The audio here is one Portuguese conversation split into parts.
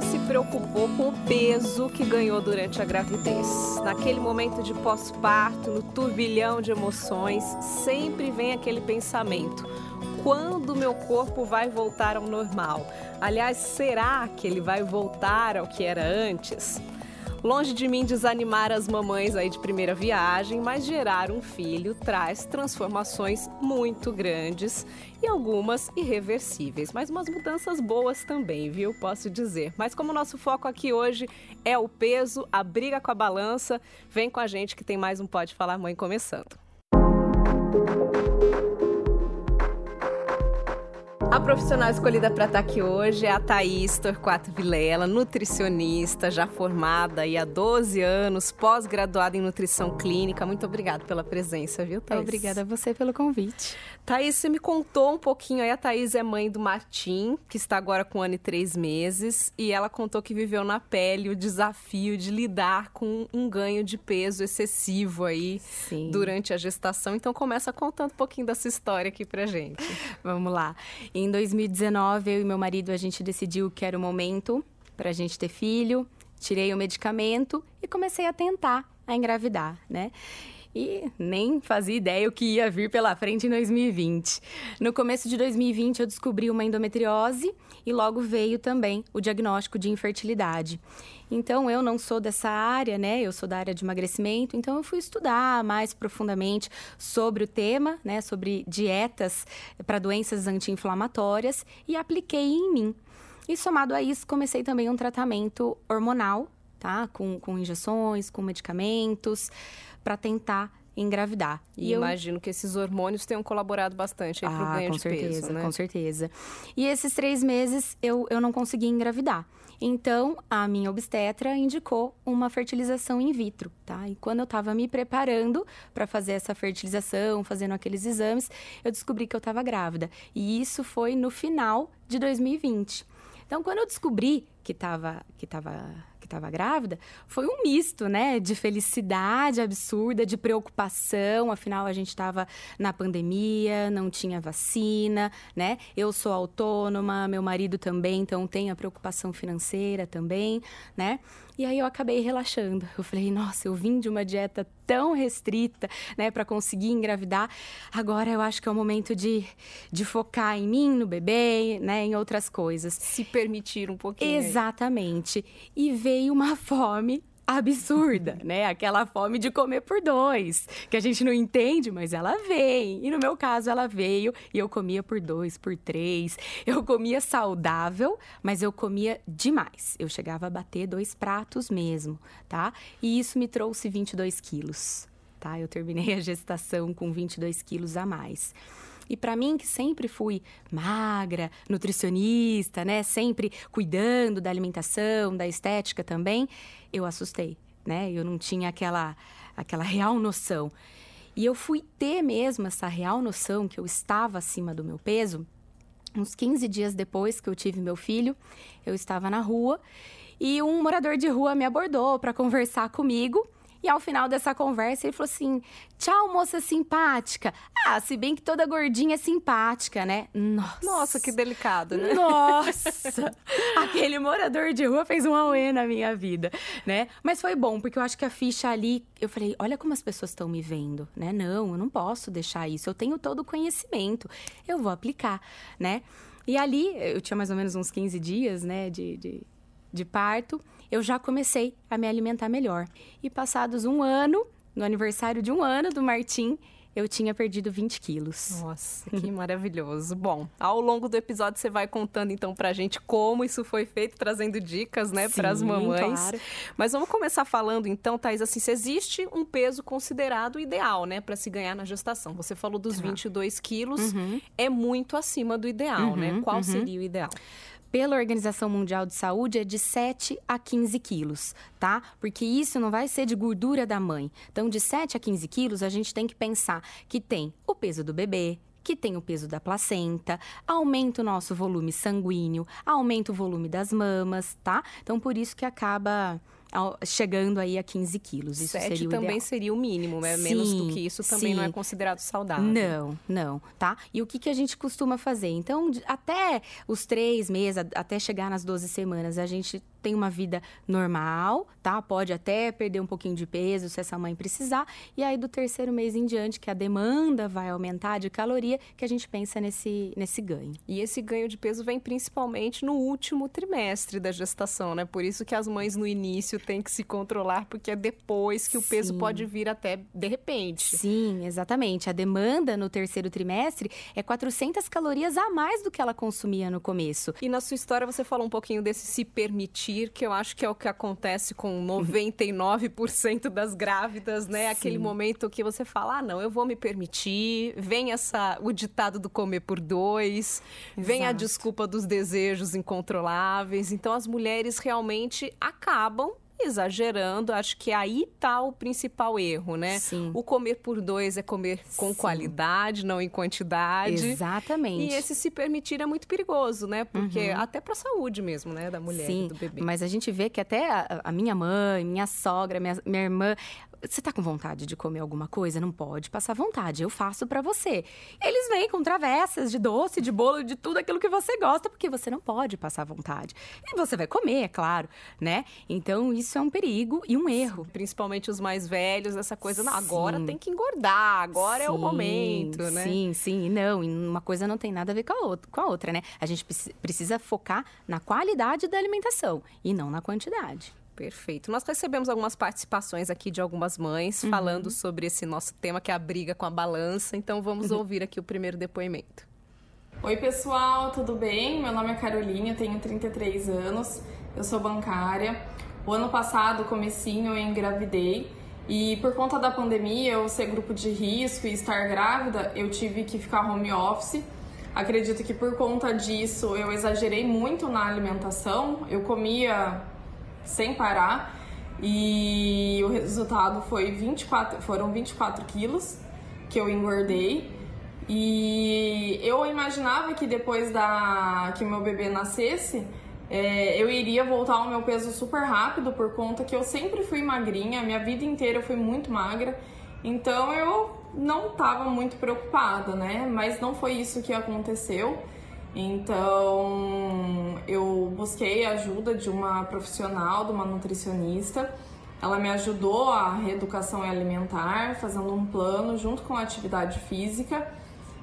se preocupou com o peso que ganhou durante a gravidez. Naquele momento de pós-parto, no turbilhão de emoções, sempre vem aquele pensamento: quando meu corpo vai voltar ao normal? Aliás, será que ele vai voltar ao que era antes? Longe de mim desanimar as mamães aí de primeira viagem, mas gerar um filho traz transformações muito grandes e algumas irreversíveis, mas umas mudanças boas também, viu? Posso dizer. Mas como o nosso foco aqui hoje é o peso, a briga com a balança, vem com a gente que tem mais um Pode Falar Mãe começando. A profissional escolhida para estar aqui hoje é a Thaís Torquato Vilela, nutricionista, já formada e há 12 anos, pós-graduada em nutrição clínica. Muito obrigada pela presença, viu, Thaís? Obrigada a você pelo convite. Thaís, você me contou um pouquinho aí. A Thaís é mãe do Martim, que está agora com um ano e três meses, e ela contou que viveu na pele o desafio de lidar com um ganho de peso excessivo aí Sim. durante a gestação. Então, começa contando um pouquinho dessa história aqui pra gente. Vamos lá. Em 2019, eu e meu marido, a gente decidiu que era o momento para a gente ter filho. Tirei o medicamento e comecei a tentar a engravidar, né? E nem fazia ideia o que ia vir pela frente em 2020. No começo de 2020, eu descobri uma endometriose e logo veio também o diagnóstico de infertilidade. Então, eu não sou dessa área, né? Eu sou da área de emagrecimento, então eu fui estudar mais profundamente sobre o tema, né? Sobre dietas para doenças anti-inflamatórias e apliquei em mim. E somado a isso, comecei também um tratamento hormonal, tá? Com, com injeções, com medicamentos, para tentar engravidar. E, e imagino eu... que esses hormônios tenham colaborado bastante para o ah, ganho de certeza, peso, né? Com certeza. E esses três meses eu, eu não consegui engravidar. Então, a minha obstetra indicou uma fertilização in vitro, tá? E quando eu estava me preparando para fazer essa fertilização, fazendo aqueles exames, eu descobri que eu estava grávida. E isso foi no final de 2020. Então, quando eu descobri que estava que tava estava grávida, foi um misto, né? De felicidade absurda, de preocupação. Afinal, a gente estava na pandemia, não tinha vacina, né? Eu sou autônoma, meu marido também, então tem a preocupação financeira também, né? E aí eu acabei relaxando. Eu falei, nossa, eu vim de uma dieta tão restrita, né, para conseguir engravidar. Agora eu acho que é o momento de, de focar em mim, no bebê, né, em outras coisas. Se permitir um pouquinho. Exatamente. E veio uma fome absurda, né? Aquela fome de comer por dois, que a gente não entende, mas ela vem. E no meu caso, ela veio e eu comia por dois, por três. Eu comia saudável, mas eu comia demais. Eu chegava a bater dois pratos mesmo, tá? E isso me trouxe 22 quilos, tá? Eu terminei a gestação com 22 quilos a mais. E para mim, que sempre fui magra, nutricionista, né? Sempre cuidando da alimentação, da estética também, eu assustei, né? Eu não tinha aquela, aquela real noção. E eu fui ter mesmo essa real noção que eu estava acima do meu peso uns 15 dias depois que eu tive meu filho. Eu estava na rua e um morador de rua me abordou para conversar comigo. E ao final dessa conversa, ele falou assim: Tchau, moça simpática. Ah, se bem que toda gordinha é simpática, né? Nossa. Nossa, que delicado, né? Nossa! Aquele morador de rua fez um auê na minha vida, né? Mas foi bom, porque eu acho que a ficha ali, eu falei: olha como as pessoas estão me vendo, né? Não, eu não posso deixar isso. Eu tenho todo o conhecimento, eu vou aplicar, né? E ali, eu tinha mais ou menos uns 15 dias, né, de, de, de parto eu já comecei a me alimentar melhor. E passados um ano, no aniversário de um ano do Martim, eu tinha perdido 20 quilos. Nossa, que maravilhoso. Bom, ao longo do episódio você vai contando então pra gente como isso foi feito, trazendo dicas, né, para as mamães. Claro. Mas vamos começar falando então, Thais, assim, se existe um peso considerado ideal, né, para se ganhar na gestação. Você falou dos tá. 22 quilos, uhum. é muito acima do ideal, né? uhum, né? Qual uhum. seria o ideal? Pela Organização Mundial de Saúde é de 7 a 15 quilos, tá? Porque isso não vai ser de gordura da mãe. Então, de 7 a 15 quilos, a gente tem que pensar que tem o peso do bebê, que tem o peso da placenta, aumenta o nosso volume sanguíneo, aumenta o volume das mamas, tá? Então, por isso que acaba chegando aí a 15 quilos. Isso Sete seria o também ideal. seria o mínimo, né? Sim, Menos do que isso também sim. não é considerado saudável. Não, não, tá? E o que, que a gente costuma fazer? Então, até os três meses, até chegar nas 12 semanas, a gente tem uma vida normal, tá? Pode até perder um pouquinho de peso se essa mãe precisar. E aí, do terceiro mês em diante, que a demanda vai aumentar de caloria, que a gente pensa nesse, nesse ganho. E esse ganho de peso vem principalmente no último trimestre da gestação, né? Por isso que as mães no início têm que se controlar, porque é depois que Sim. o peso pode vir até de repente. Sim, exatamente. A demanda no terceiro trimestre é 400 calorias a mais do que ela consumia no começo. E na sua história você falou um pouquinho desse se permitir, que eu acho que é o que acontece com 99% das grávidas, né? Sim. Aquele momento que você fala: "Ah, não, eu vou me permitir". Vem essa o ditado do comer por dois, Exato. vem a desculpa dos desejos incontroláveis. Então as mulheres realmente acabam exagerando. Acho que aí tá o principal erro, né? Sim. O comer por dois é comer com Sim. qualidade, não em quantidade. Exatamente. E esse se permitir é muito perigoso, né? Porque uhum. até para a saúde mesmo, né, da mulher, Sim, do bebê. Mas a gente vê que até a, a minha mãe, minha sogra, minha, minha irmã, você tá com vontade de comer alguma coisa? Não pode passar vontade, eu faço para você. Eles vêm com travessas de doce, de bolo, de tudo aquilo que você gosta, porque você não pode passar vontade. E você vai comer, é claro, né? Então isso é um perigo e um erro. Sim, principalmente os mais velhos, essa coisa, não, agora tem que engordar, agora sim, é o momento, né? Sim, sim, não, uma coisa não tem nada a ver com a outra, com a outra né? A gente precisa focar na qualidade da alimentação e não na quantidade. Perfeito. Nós recebemos algumas participações aqui de algumas mães uhum. falando sobre esse nosso tema, que é a briga com a balança. Então vamos uhum. ouvir aqui o primeiro depoimento. Oi, pessoal, tudo bem? Meu nome é Carolina, tenho 33 anos, eu sou bancária. O ano passado, comecinho, eu engravidei e por conta da pandemia, eu ser grupo de risco e estar grávida, eu tive que ficar home office. Acredito que por conta disso eu exagerei muito na alimentação. Eu comia sem parar e o resultado foi 24, foram 24 quilos que eu engordei. E eu imaginava que depois da que meu bebê nascesse, é, eu iria voltar ao meu peso super rápido por conta que eu sempre fui magrinha, minha vida inteira eu fui muito magra. Então eu não estava muito preocupada, né? Mas não foi isso que aconteceu. Então, eu busquei a ajuda de uma profissional, de uma nutricionista. Ela me ajudou a reeducação alimentar, fazendo um plano junto com a atividade física.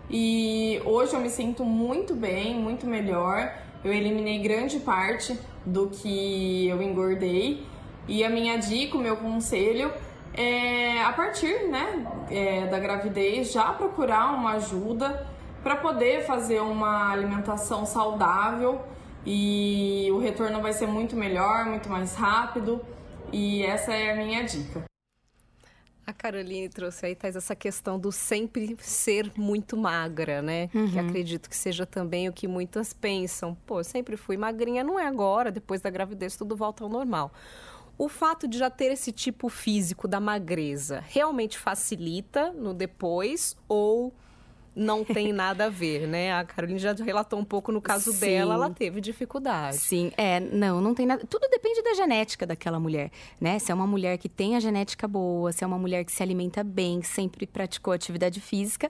E hoje eu me sinto muito bem, muito melhor. Eu eliminei grande parte do que eu engordei. E a minha dica, o meu conselho é, a partir né, é, da gravidez, já procurar uma ajuda para poder fazer uma alimentação saudável e o retorno vai ser muito melhor, muito mais rápido. E essa é a minha dica. A Caroline trouxe aí, Thais, essa questão do sempre ser muito magra, né? Uhum. Que acredito que seja também o que muitas pensam. Pô, eu sempre fui magrinha, não é agora, depois da gravidez tudo volta ao normal. O fato de já ter esse tipo físico da magreza realmente facilita no depois ou não tem nada a ver, né? A Carolina já relatou um pouco no caso Sim. dela, ela teve dificuldade. Sim, é, não, não tem nada. Tudo depende da genética daquela mulher, né? Se é uma mulher que tem a genética boa, se é uma mulher que se alimenta bem, sempre praticou atividade física,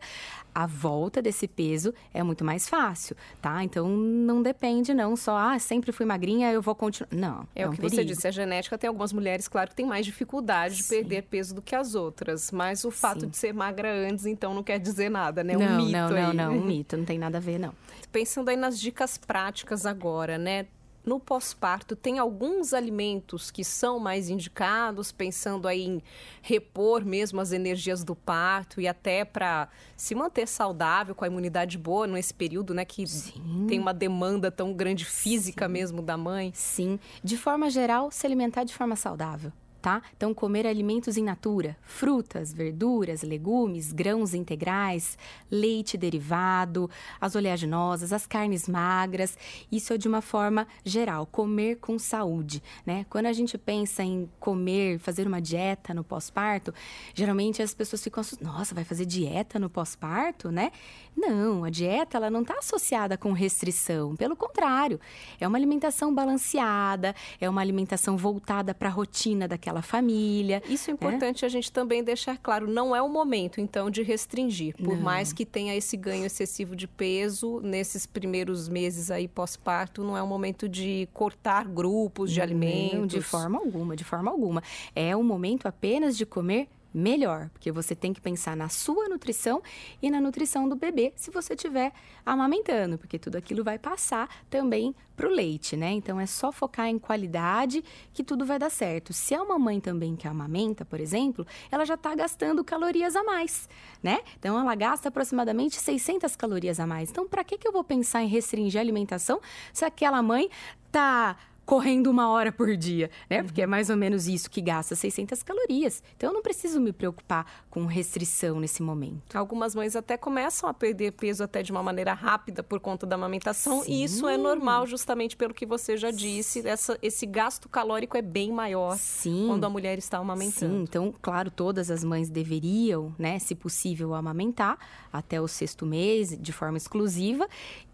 a volta desse peso é muito mais fácil, tá? Então não depende não só, ah, sempre fui magrinha, eu vou continuar. Não. É, é o que perigo. você disse, a genética tem algumas mulheres, claro, que tem mais dificuldade de Sim. perder peso do que as outras, mas o fato Sim. de ser magra antes, então não quer dizer nada, né? Não, um mito não, aí. não, não, um mito, não tem nada a ver, não. Pensando aí nas dicas práticas agora, né? No pós-parto, tem alguns alimentos que são mais indicados, pensando aí em repor mesmo as energias do parto e até para se manter saudável, com a imunidade boa nesse período, né? Que Sim. tem uma demanda tão grande física Sim. mesmo da mãe. Sim. De forma geral, se alimentar de forma saudável tá? Então, comer alimentos in natura, frutas, verduras, legumes, grãos integrais, leite derivado, as oleaginosas, as carnes magras, isso é de uma forma geral, comer com saúde, né? Quando a gente pensa em comer, fazer uma dieta no pós-parto, geralmente as pessoas ficam assustadas, nossa, vai fazer dieta no pós-parto, né? Não, a dieta ela não está associada com restrição, pelo contrário, é uma alimentação balanceada, é uma alimentação voltada para a rotina daquela família. Isso é né? importante né? a gente também deixar claro, não é o momento então de restringir, por não. mais que tenha esse ganho excessivo de peso nesses primeiros meses aí pós-parto, não é o momento de cortar grupos de não, alimentos. De forma alguma, de forma alguma. É o momento apenas de comer melhor, porque você tem que pensar na sua nutrição e na nutrição do bebê se você estiver amamentando, porque tudo aquilo vai passar também para o leite, né? Então é só focar em qualidade que tudo vai dar certo. Se é uma mãe também que amamenta, por exemplo, ela já está gastando calorias a mais, né? Então ela gasta aproximadamente 600 calorias a mais. Então para que, que eu vou pensar em restringir a alimentação se aquela mãe tá correndo uma hora por dia, né? Porque é mais ou menos isso que gasta 600 calorias. Então eu não preciso me preocupar com restrição nesse momento. Algumas mães até começam a perder peso até de uma maneira rápida por conta da amamentação Sim. e isso é normal justamente pelo que você já disse, essa, esse gasto calórico é bem maior Sim. quando a mulher está amamentando. Sim, então, claro, todas as mães deveriam, né, se possível, amamentar até o sexto mês de forma exclusiva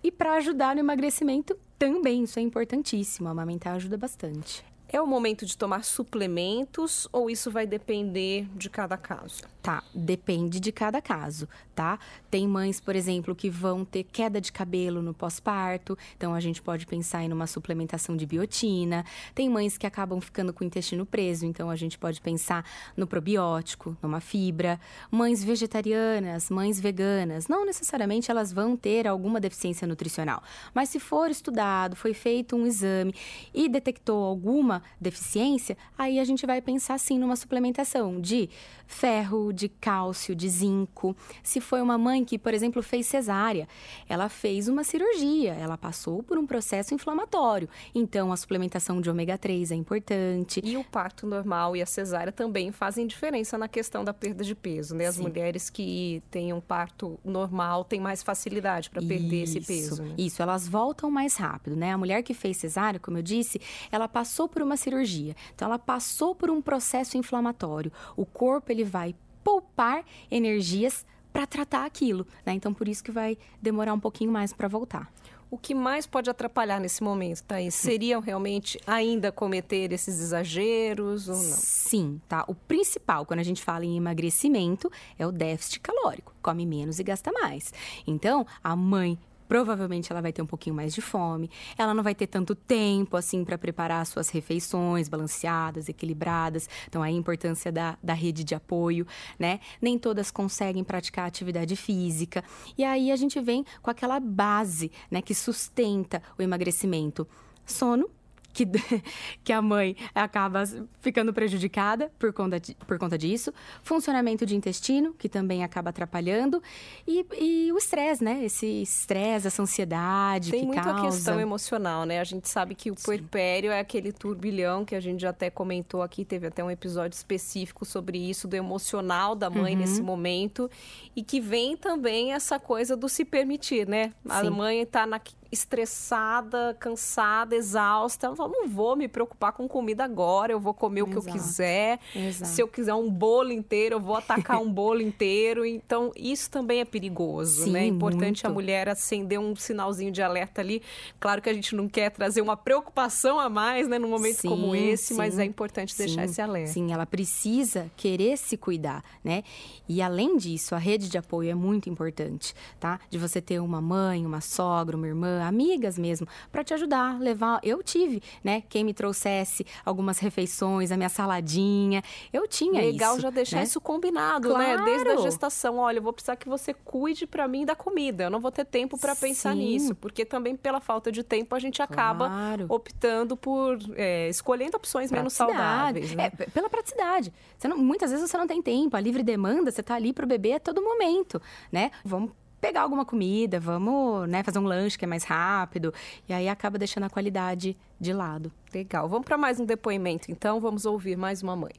e para ajudar no emagrecimento também, isso é importantíssimo. Amamentar ajuda bastante. É o momento de tomar suplementos ou isso vai depender de cada caso? Tá, depende de cada caso, tá? Tem mães, por exemplo, que vão ter queda de cabelo no pós-parto, então a gente pode pensar em uma suplementação de biotina. Tem mães que acabam ficando com o intestino preso, então a gente pode pensar no probiótico, numa fibra. Mães vegetarianas, mães veganas, não necessariamente elas vão ter alguma deficiência nutricional, mas se for estudado, foi feito um exame e detectou alguma deficiência, aí a gente vai pensar sim numa suplementação de ferro, de cálcio, de zinco. Se foi uma mãe que, por exemplo, fez cesárea, ela fez uma cirurgia, ela passou por um processo inflamatório. Então, a suplementação de ômega 3 é importante. E o parto normal e a cesárea também fazem diferença na questão da perda de peso, né? As Sim. mulheres que têm um parto normal têm mais facilidade para perder esse peso. Né? Isso, elas voltam mais rápido, né? A mulher que fez cesárea, como eu disse, ela passou por uma cirurgia. Então, ela passou por um processo inflamatório. O corpo ele vai poupar energias para tratar aquilo, né? Então por isso que vai demorar um pouquinho mais para voltar. O que mais pode atrapalhar nesse momento, Thaís? Seriam realmente ainda cometer esses exageros ou não? Sim, tá? O principal, quando a gente fala em emagrecimento, é o déficit calórico. Come menos e gasta mais. Então, a mãe provavelmente ela vai ter um pouquinho mais de fome, ela não vai ter tanto tempo assim para preparar suas refeições balanceadas, equilibradas. Então, a importância da, da rede de apoio, né? Nem todas conseguem praticar atividade física. E aí a gente vem com aquela base, né, que sustenta o emagrecimento: sono, que, que a mãe acaba ficando prejudicada por conta, de, por conta disso. Funcionamento de intestino, que também acaba atrapalhando. E, e o estresse, né? Esse estresse, essa ansiedade Tem que muita causa. questão emocional, né? A gente sabe que o puerpério é aquele turbilhão que a gente já até comentou aqui. Teve até um episódio específico sobre isso, do emocional da mãe uhum. nesse momento. E que vem também essa coisa do se permitir, né? A Sim. mãe está na estressada, cansada, exausta. Ela fala, não vou me preocupar com comida agora, eu vou comer o que eu quiser. Exato. Se eu quiser um bolo inteiro, eu vou atacar um bolo inteiro. Então, isso também é perigoso, Sim, né? É importante muito. a mulher acender um sinalzinho de alerta ali. Claro que a gente não quer trazer uma preocupação a mais, né, num momento sim, como esse, sim, mas é importante sim, deixar esse alerta. Sim, ela precisa querer se cuidar, né? E além disso, a rede de apoio é muito importante, tá? De você ter uma mãe, uma sogra, uma irmã, amigas mesmo, para te ajudar, levar. Eu tive, né? Quem me trouxesse algumas refeições, a minha saladinha. Eu tinha Legal isso. Legal já deixar né? isso combinado, claro. né? Desde a gestação. Olha, eu vou precisar que você cuide para mim da comida. Eu não vou ter tempo para pensar nisso, porque também pela falta de tempo a gente acaba claro. optando por é, escolhendo opções menos saudáveis. Né? É, pela praticidade. Não, muitas vezes você não tem tempo. A livre demanda, você está ali para o bebê a todo momento, né? Vamos pegar alguma comida, vamos né, fazer um lanche que é mais rápido. E aí acaba deixando a qualidade de lado. Legal. Vamos para mais um depoimento, então. Vamos ouvir mais uma mãe.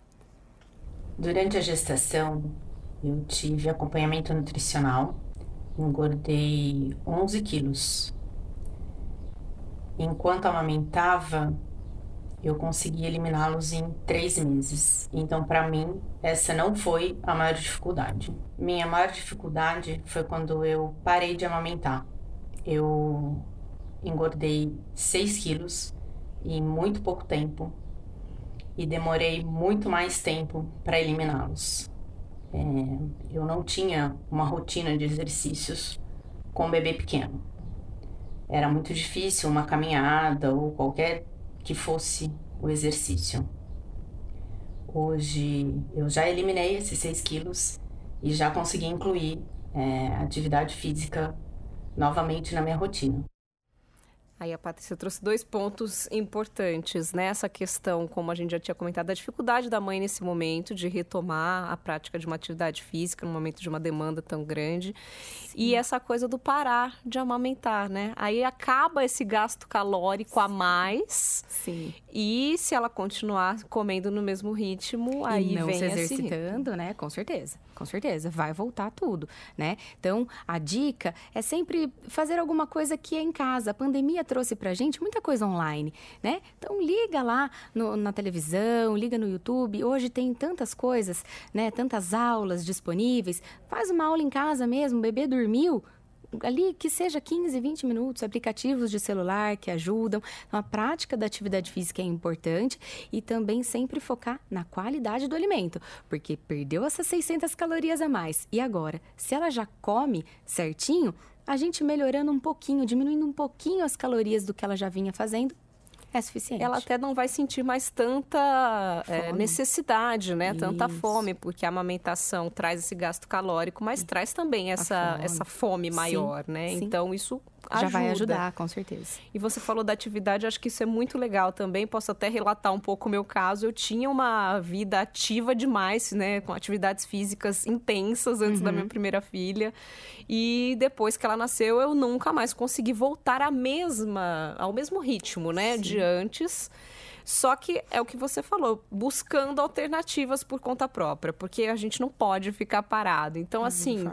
Durante a gestação, eu tive acompanhamento nutricional, engordei 11 quilos. Enquanto amamentava, eu consegui eliminá-los em três meses. Então, para mim, essa não foi a maior dificuldade. Minha maior dificuldade foi quando eu parei de amamentar. Eu engordei 6 quilos em muito pouco tempo e demorei muito mais tempo para eliminá-los. É, eu não tinha uma rotina de exercícios com um bebê pequeno. Era muito difícil uma caminhada ou qualquer que fosse o exercício. Hoje eu já eliminei esses 6 quilos e já consegui incluir é, atividade física novamente na minha rotina. Aí a Patrícia trouxe dois pontos importantes, né? Essa questão, como a gente já tinha comentado, da dificuldade da mãe nesse momento de retomar a prática de uma atividade física no momento de uma demanda tão grande. Sim. E essa coisa do parar de amamentar, né? Aí acaba esse gasto calórico Sim. a mais. Sim. E se ela continuar comendo no mesmo ritmo, aí e não vem se exercitando, né? Com certeza. Com certeza, vai voltar tudo, né? Então, a dica é sempre fazer alguma coisa que é em casa. A pandemia trouxe pra gente muita coisa online, né? Então, liga lá no, na televisão, liga no YouTube. Hoje tem tantas coisas, né? Tantas aulas disponíveis. Faz uma aula em casa mesmo, o bebê dormiu, ali que seja 15, 20 minutos, aplicativos de celular que ajudam. Então, a prática da atividade física é importante e também sempre focar na qualidade do alimento, porque perdeu essas 600 calorias a mais. E agora, se ela já come certinho, a gente melhorando um pouquinho, diminuindo um pouquinho as calorias do que ela já vinha fazendo, é suficiente. Ela até não vai sentir mais tanta é, necessidade, né? Isso. Tanta fome, porque a amamentação traz esse gasto calórico, mas traz também essa fome. essa fome maior, Sim. né? Sim. Então isso já vai ajudar, com certeza. E você falou da atividade, acho que isso é muito legal também. Posso até relatar um pouco o meu caso. Eu tinha uma vida ativa demais, né? Com atividades físicas intensas antes uhum. da minha primeira filha. E depois que ela nasceu, eu nunca mais consegui voltar à mesma, ao mesmo ritmo, né? Sim. De antes. Só que é o que você falou, buscando alternativas por conta própria, porque a gente não pode ficar parado. Então, assim,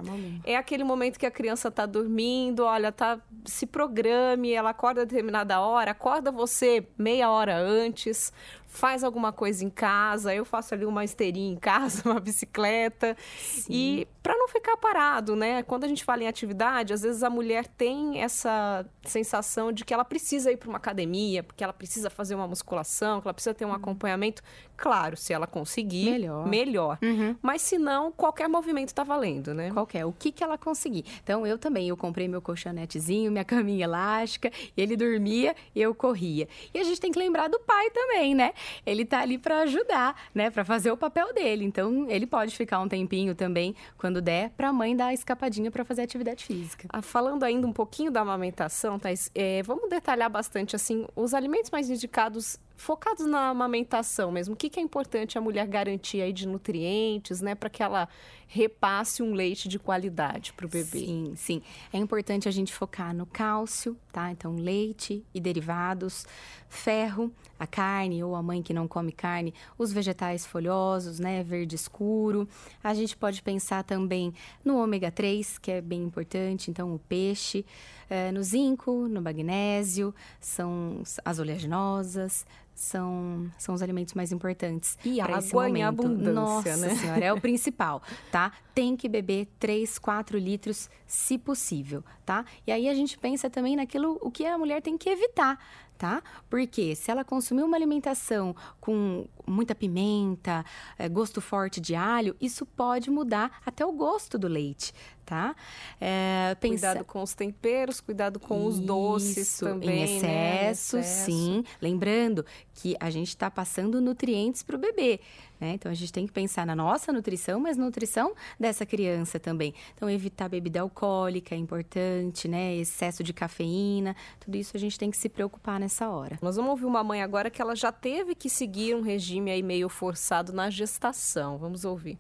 é aquele momento que a criança está dormindo, olha, tá, se programe, ela acorda a determinada hora, acorda você meia hora antes, faz alguma coisa em casa, eu faço ali uma esteirinha em casa, uma bicicleta. Sim. E para não ficar parado, né? Quando a gente fala em atividade, às vezes a mulher tem essa sensação de que ela precisa ir para uma academia, porque ela precisa fazer uma musculação, que ela precisa ter um uhum. acompanhamento. Claro, se ela conseguir, melhor. melhor. Uhum. Mas se não, qualquer movimento está valendo, né? Qualquer, o que que ela conseguir. Então eu também, eu comprei meu colchonetezinho, minha caminha elástica, ele dormia e eu corria. E a gente tem que lembrar do pai também, né? Ele tá ali para ajudar, né, para fazer o papel dele. Então ele pode ficar um tempinho também quando quando der, para a mãe dar a escapadinha para fazer atividade física. Ah, falando ainda um pouquinho da amamentação, Thais, é, vamos detalhar bastante assim os alimentos mais indicados focados na amamentação mesmo. O que, que é importante a mulher garantir aí de nutrientes, né, para que ela repasse um leite de qualidade para o bebê? Sim, sim. É importante a gente focar no cálcio, tá? Então, leite e derivados, ferro, a carne ou a mãe que não come carne, os vegetais folhosos, né, verde escuro. A gente pode pensar também no ômega 3, que é bem importante, então o peixe, é, no zinco, no magnésio, são as oleaginosas, são, são os alimentos mais importantes. E água esse momento. em abundância, Nossa né? senhora, é o principal, tá? Tem que beber 3, 4 litros, se possível, tá? E aí a gente pensa também naquilo o que a mulher tem que evitar, tá? Porque se ela consumir uma alimentação com muita pimenta, é, gosto forte de alho, isso pode mudar até o gosto do leite, tá? É, pensa... Cuidado com os temperos, cuidado com os doces também, em excesso, né? excesso, sim. Lembrando que a gente está passando nutrientes para o bebê, né? Então a gente tem que pensar na nossa nutrição, mas na nutrição dessa criança também. Então evitar bebida alcoólica é importante, né? Excesso de cafeína, tudo isso a gente tem que se preocupar nessa hora. Nós vamos ouvir uma mãe agora que ela já teve que seguir um regime aí meio forçado na gestação. Vamos ouvir.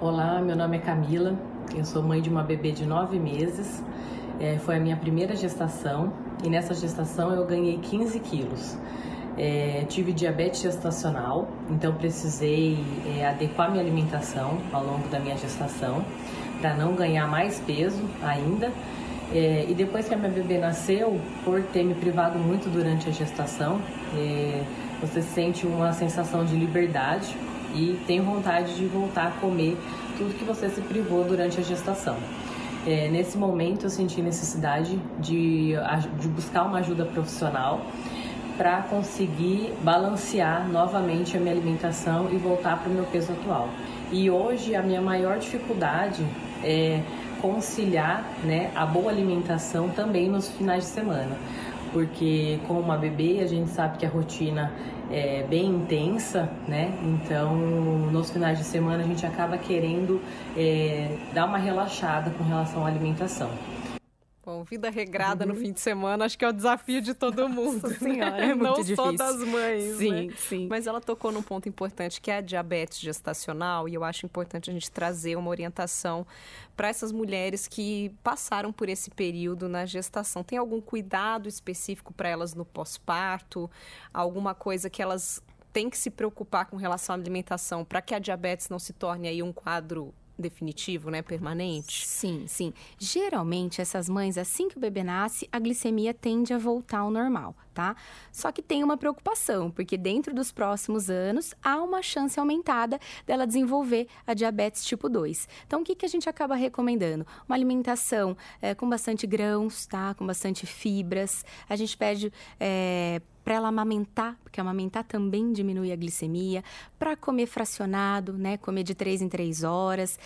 Olá, meu nome é Camila, eu sou mãe de uma bebê de nove meses. É, foi a minha primeira gestação e nessa gestação eu ganhei 15 quilos. É, tive diabetes gestacional, então precisei é, adequar minha alimentação ao longo da minha gestação para não ganhar mais peso ainda. É, e depois que a minha bebê nasceu, por ter me privado muito durante a gestação, é, você sente uma sensação de liberdade e tem vontade de voltar a comer tudo que você se privou durante a gestação. É, nesse momento eu senti necessidade de, de buscar uma ajuda profissional para conseguir balancear novamente a minha alimentação e voltar para o meu peso atual. E hoje a minha maior dificuldade é conciliar né, a boa alimentação também nos finais de semana. Porque com uma bebê a gente sabe que a rotina é bem intensa, né? Então nos finais de semana a gente acaba querendo é, dar uma relaxada com relação à alimentação. Bom, vida regrada uhum. no fim de semana, acho que é o desafio de todo mundo. Nossa senhora, é muito Não difícil. só das mães. Sim, né? sim. Mas ela tocou num ponto importante que é a diabetes gestacional, e eu acho importante a gente trazer uma orientação para essas mulheres que passaram por esse período na gestação. Tem algum cuidado específico para elas no pós-parto? Alguma coisa que elas têm que se preocupar com relação à alimentação para que a diabetes não se torne aí um quadro definitivo, né, permanente? Sim, sim. Geralmente essas mães, assim que o bebê nasce, a glicemia tende a voltar ao normal, tá? Só que tem uma preocupação, porque dentro dos próximos anos há uma chance aumentada dela desenvolver a diabetes tipo 2. Então, o que, que a gente acaba recomendando? Uma alimentação é, com bastante grãos, tá? Com bastante fibras. A gente pede é, para ela amamentar, porque amamentar também diminui a glicemia, para comer fracionado, né, comer de 3 em 3 horas,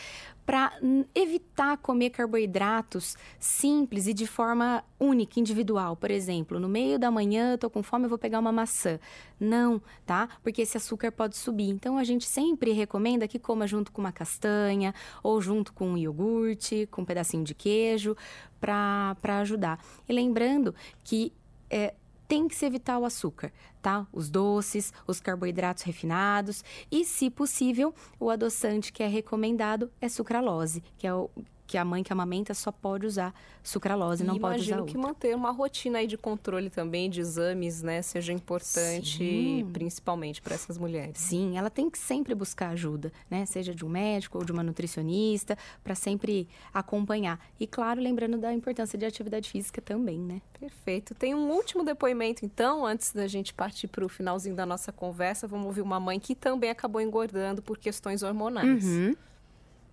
para evitar comer carboidratos simples e de forma única, individual. Por exemplo, no meio da manhã eu com fome, eu vou pegar uma maçã. Não, tá? Porque esse açúcar pode subir. Então a gente sempre recomenda que coma junto com uma castanha ou junto com um iogurte, com um pedacinho de queijo, para ajudar. E lembrando que é, tem que se evitar o açúcar, tá? Os doces, os carboidratos refinados e, se possível, o adoçante que é recomendado é sucralose, que é o que a mãe que amamenta só pode usar sucralose, e não pode usar Imagino que manter uma rotina aí de controle também de exames, né, seja importante, Sim. principalmente para essas mulheres. Sim, ela tem que sempre buscar ajuda, né, seja de um médico ou de uma nutricionista, para sempre acompanhar. E claro, lembrando da importância de atividade física também, né? Perfeito. Tem um último depoimento então, antes da gente partir para o finalzinho da nossa conversa, vamos ouvir uma mãe que também acabou engordando por questões hormonais. Uhum.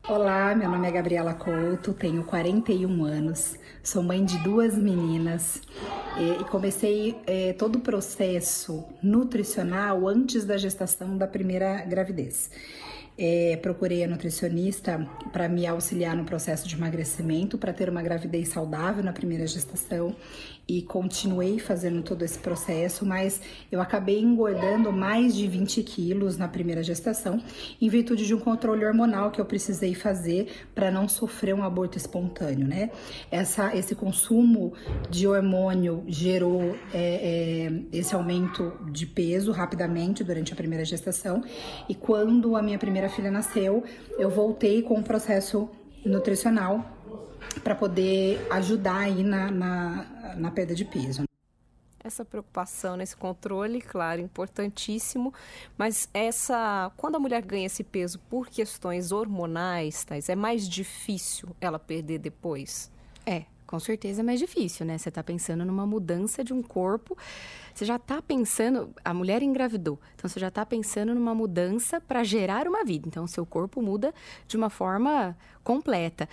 Olá, meu nome é Gabriela Couto, tenho 41 anos, sou mãe de duas meninas e comecei é, todo o processo nutricional antes da gestação da primeira gravidez. É, procurei a nutricionista para me auxiliar no processo de emagrecimento, para ter uma gravidez saudável na primeira gestação e continuei fazendo todo esse processo, mas eu acabei engordando mais de 20 quilos na primeira gestação, em virtude de um controle hormonal que eu precisei fazer para não sofrer um aborto espontâneo, né? Essa, esse consumo de hormônio gerou é, é, esse aumento de peso rapidamente durante a primeira gestação, e quando a minha primeira filha nasceu, eu voltei com o processo nutricional para poder ajudar aí na, na, na perda de peso. Essa preocupação nesse controle, claro, importantíssimo, mas essa quando a mulher ganha esse peso por questões hormonais, Thais, é mais difícil ela perder depois? É, com certeza é mais difícil, né? Você está pensando numa mudança de um corpo, você já está pensando, a mulher engravidou, então você já está pensando numa mudança para gerar uma vida. Então, o seu corpo muda de uma forma completa.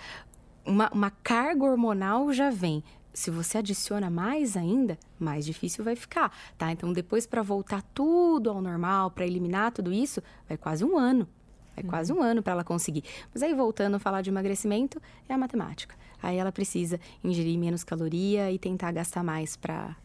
Uma, uma carga hormonal já vem se você adiciona mais ainda, mais difícil vai ficar, tá? Então, depois para voltar tudo ao normal, para eliminar tudo isso, vai quase um ano. É uhum. quase um ano para ela conseguir. Mas aí, voltando a falar de emagrecimento, é a matemática. Aí ela precisa ingerir menos caloria e tentar gastar mais para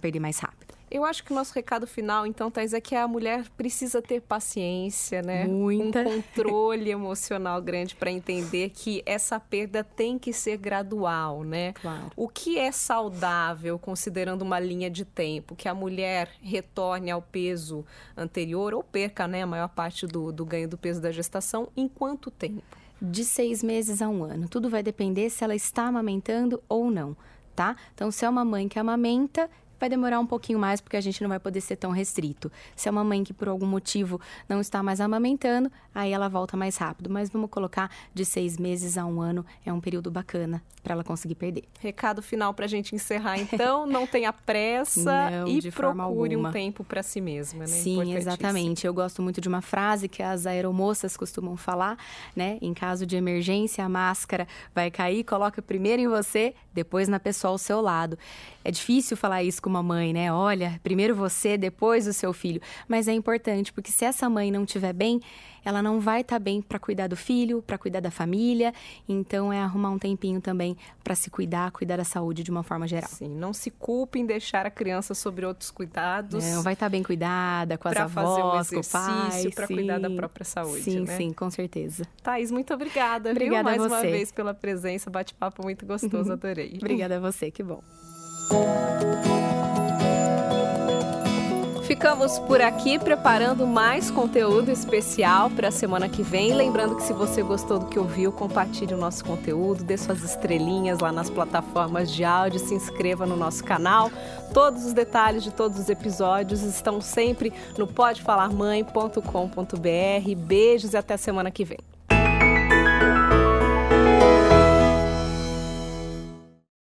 perder mais rápido. Eu acho que o nosso recado final, então, Thais, é que a mulher precisa ter paciência, né? Muita. Um controle emocional grande para entender que essa perda tem que ser gradual, né? Claro. O que é saudável, considerando uma linha de tempo, que a mulher retorne ao peso anterior ou perca, né, a maior parte do, do ganho do peso da gestação, em quanto tempo? De seis meses a um ano. Tudo vai depender se ela está amamentando ou não, tá? Então, se é uma mãe que amamenta, vai demorar um pouquinho mais porque a gente não vai poder ser tão restrito. Se é uma mãe que por algum motivo não está mais amamentando, aí ela volta mais rápido. Mas vamos colocar de seis meses a um ano, é um período bacana para ela conseguir perder. Recado final para a gente encerrar, então, não tenha pressa não, e procure um tempo para si mesma, né? Sim, exatamente. Eu gosto muito de uma frase que as aeromoças costumam falar, né? Em caso de emergência, a máscara vai cair, coloca primeiro em você, depois na pessoa ao seu lado. É difícil falar isso com uma mãe, né? Olha, primeiro você, depois o seu filho. Mas é importante, porque se essa mãe não estiver bem, ela não vai estar tá bem para cuidar do filho, para cuidar da família. Então é arrumar um tempinho também para se cuidar, cuidar da saúde de uma forma geral. Sim, não se culpe em deixar a criança sobre outros cuidados. Não, vai estar tá bem cuidada com as avós, fazer um exercício, com o pai, para cuidar da própria saúde, Sim, né? sim, com certeza. Thaís, muito obrigada, obrigada viu? Mais uma vez pela presença, bate-papo muito gostoso, adorei. obrigada a você, que bom. Ficamos por aqui preparando mais conteúdo especial para a semana que vem. Lembrando que se você gostou do que ouviu, compartilhe o nosso conteúdo, dê suas estrelinhas lá nas plataformas de áudio, se inscreva no nosso canal. Todos os detalhes de todos os episódios estão sempre no podefalarmãe.com.br. Beijos e até semana que vem.